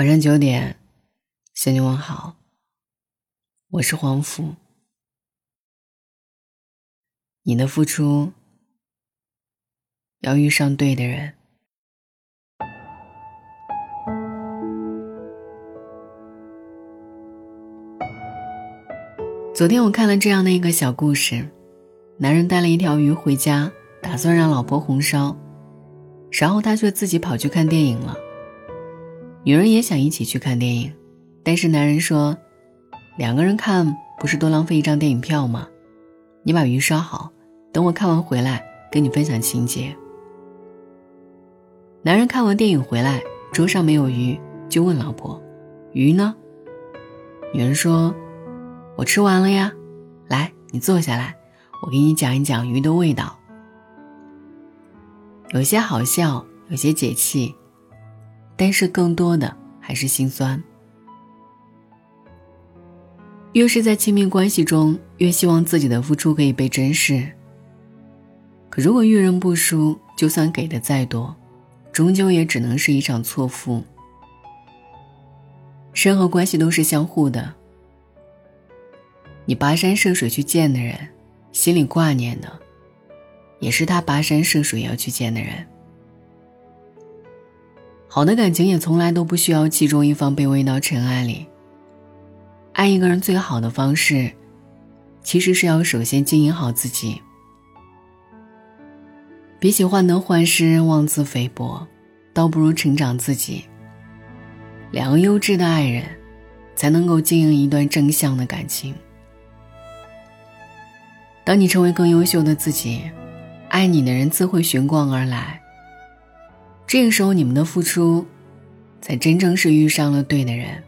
晚上九点，向你问好。我是黄甫。你的付出要遇上对的人。昨天我看了这样的一个小故事：男人带了一条鱼回家，打算让老婆红烧，然后他却自己跑去看电影了。女人也想一起去看电影，但是男人说：“两个人看不是多浪费一张电影票吗？你把鱼烧好，等我看完回来跟你分享情节。”男人看完电影回来，桌上没有鱼，就问老婆：“鱼呢？”女人说：“我吃完了呀，来，你坐下来，我给你讲一讲鱼的味道。有些好笑，有些解气。”但是更多的还是心酸。越是在亲密关系中，越希望自己的付出可以被珍视。可如果遇人不淑，就算给的再多，终究也只能是一场错付。任何关系都是相互的。你跋山涉水去见的人，心里挂念的，也是他跋山涉水要去见的人。好的感情也从来都不需要其中一方卑微到尘埃里。爱一个人最好的方式，其实是要首先经营好自己。比起患得患失、妄自菲薄，倒不如成长自己。两个优质的爱人，才能够经营一段正向的感情。当你成为更优秀的自己，爱你的人自会寻光而来。这个时候，你们的付出，才真正是遇上了对的人。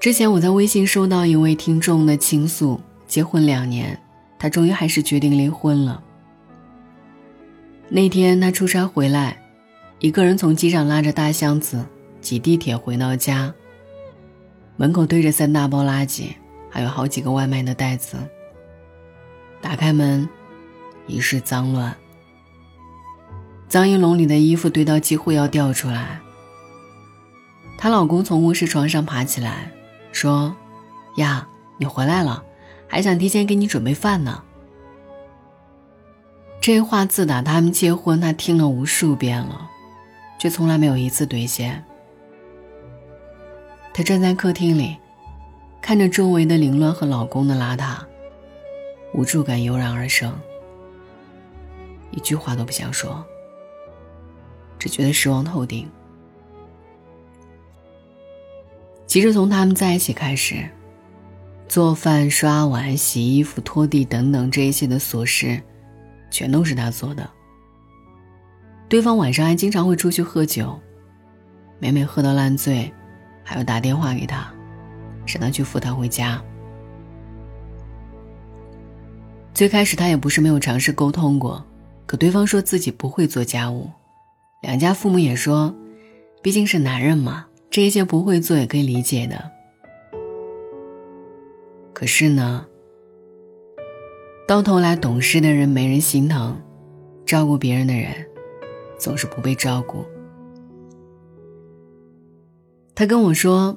之前我在微信收到一位听众的倾诉：结婚两年，他终于还是决定离婚了。那天他出差回来，一个人从机场拉着大箱子挤地铁回到家。门口堆着三大包垃圾，还有好几个外卖的袋子。打开门，一室脏乱。脏衣笼里的衣服堆到几乎要掉出来。她老公从卧室床上爬起来，说：“呀，你回来了，还想提前给你准备饭呢。”这话自打他们结婚，她听了无数遍了，却从来没有一次兑现。她站在客厅里，看着周围的凌乱和老公的邋遢，无助感油然而生，一句话都不想说。只觉得失望透顶。其实从他们在一起开始，做饭、刷碗、洗衣服、拖地等等这一些的琐事，全都是他做的。对方晚上还经常会出去喝酒，每每喝到烂醉，还要打电话给他，让他去扶他回家。最开始他也不是没有尝试沟通过，可对方说自己不会做家务。两家父母也说，毕竟是男人嘛，这一些不会做也可以理解的。可是呢，到头来懂事的人没人心疼，照顾别人的人总是不被照顾。他跟我说：“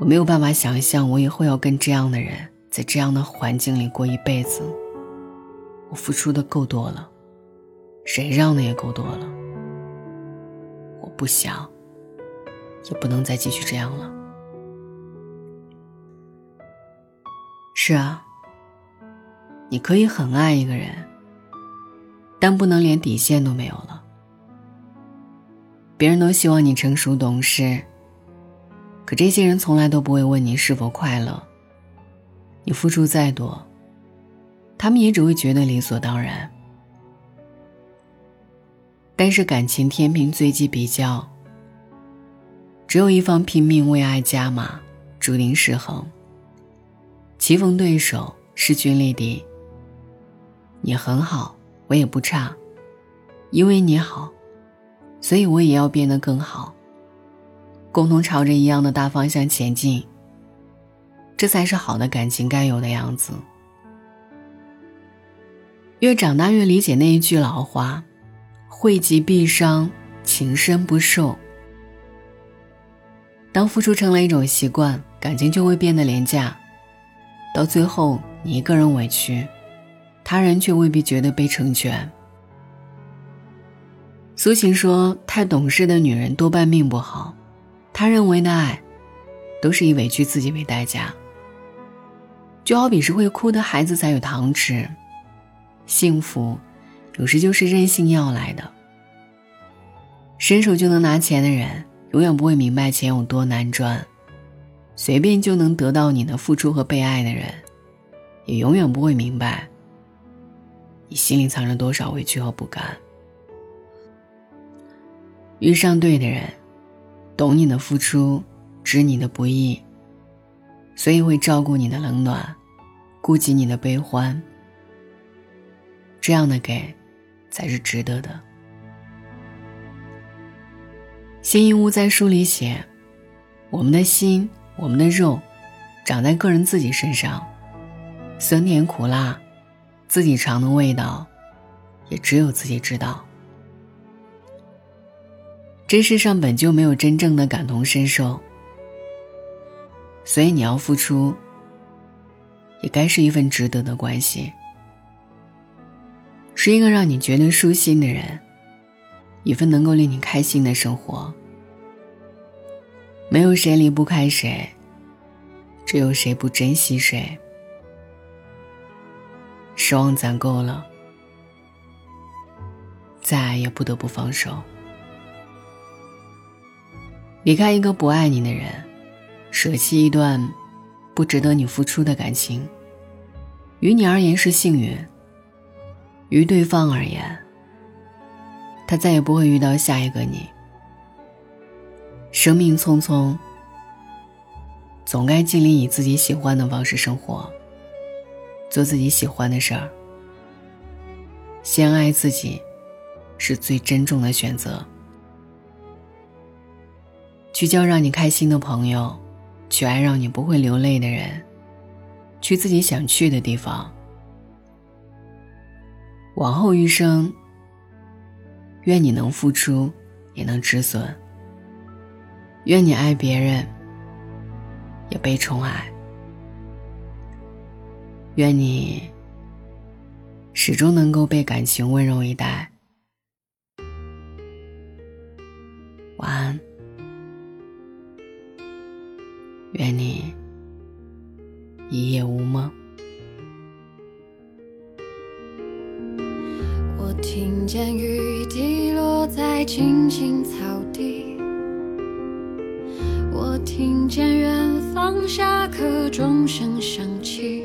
我没有办法想象我以后要跟这样的人在这样的环境里过一辈子。我付出的够多了。”谁让的也够多了，我不想，也不能再继续这样了。是啊，你可以很爱一个人，但不能连底线都没有了。别人都希望你成熟懂事，可这些人从来都不会问你是否快乐。你付出再多，他们也只会觉得理所当然。但是感情天平最忌比较，只有一方拼命为爱加码，注定失衡。棋逢对手，势均力敌。你很好，我也不差，因为你好，所以我也要变得更好。共同朝着一样的大方向前进，这才是好的感情该有的样子。越长大越理解那一句老话。惠及必伤，情深不寿。当付出成了一种习惯，感情就会变得廉价，到最后你一个人委屈，他人却未必觉得被成全。苏秦说：“太懂事的女人多半命不好，他认为的爱，都是以委屈自己为代价。就好比是会哭的孩子才有糖吃，幸福，有时就是任性要来的。伸手就能拿钱的人，永远不会明白钱有多难赚；随便就能得到你的付出和被爱的人，也永远不会明白，你心里藏着多少委屈和不甘。”遇上对的人，懂你的付出，知你的不易，所以会照顾你的冷暖，顾及你的悲欢。这样的给，才是值得的。辛夷坞在书里写：“我们的心，我们的肉，长在个人自己身上，酸甜苦辣，自己尝的味道，也只有自己知道。”这世上本就没有真正的感同身受，所以你要付出，也该是一份值得的关系，是一个让你觉得舒心的人，一份能够令你开心的生活。没有谁离不开谁，只有谁不珍惜谁。失望攒够了，再爱也不得不放手。离开一个不爱你的人，舍弃一段不值得你付出的感情，于你而言是幸运，于对方而言，他再也不会遇到下一个你。生命匆匆，总该尽力以自己喜欢的方式生活，做自己喜欢的事儿。先爱自己，是最珍重的选择。去交让你开心的朋友，去爱让你不会流泪的人，去自己想去的地方。往后余生，愿你能付出，也能止损。愿你爱别人，也被宠爱。愿你始终能够被感情温柔以待。晚安。愿你一夜无梦。听见雨滴落在青青草地，我听见远方下课钟声响起，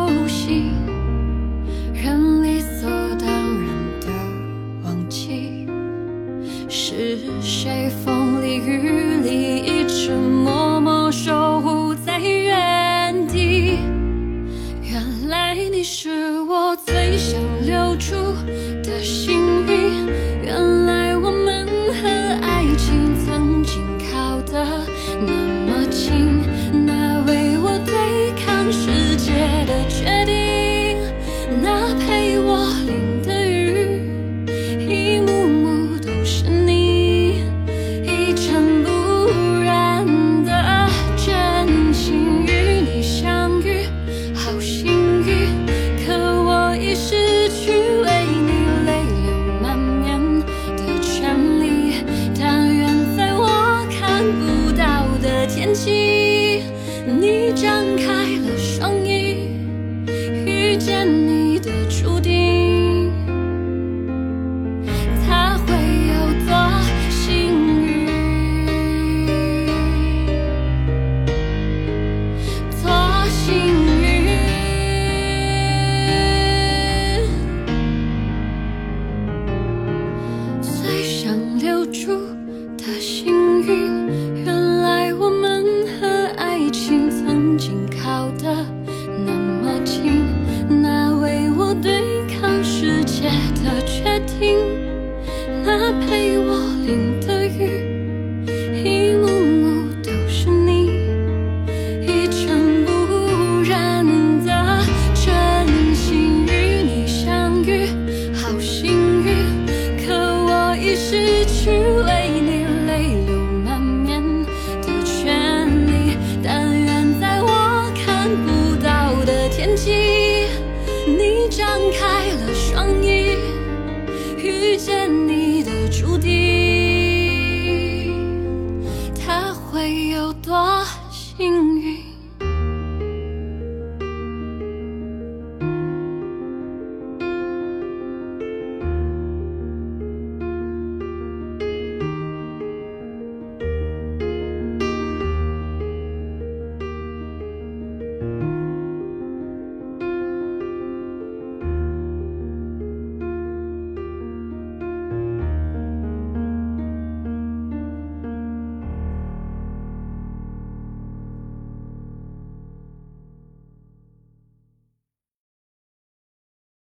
流出的心。true.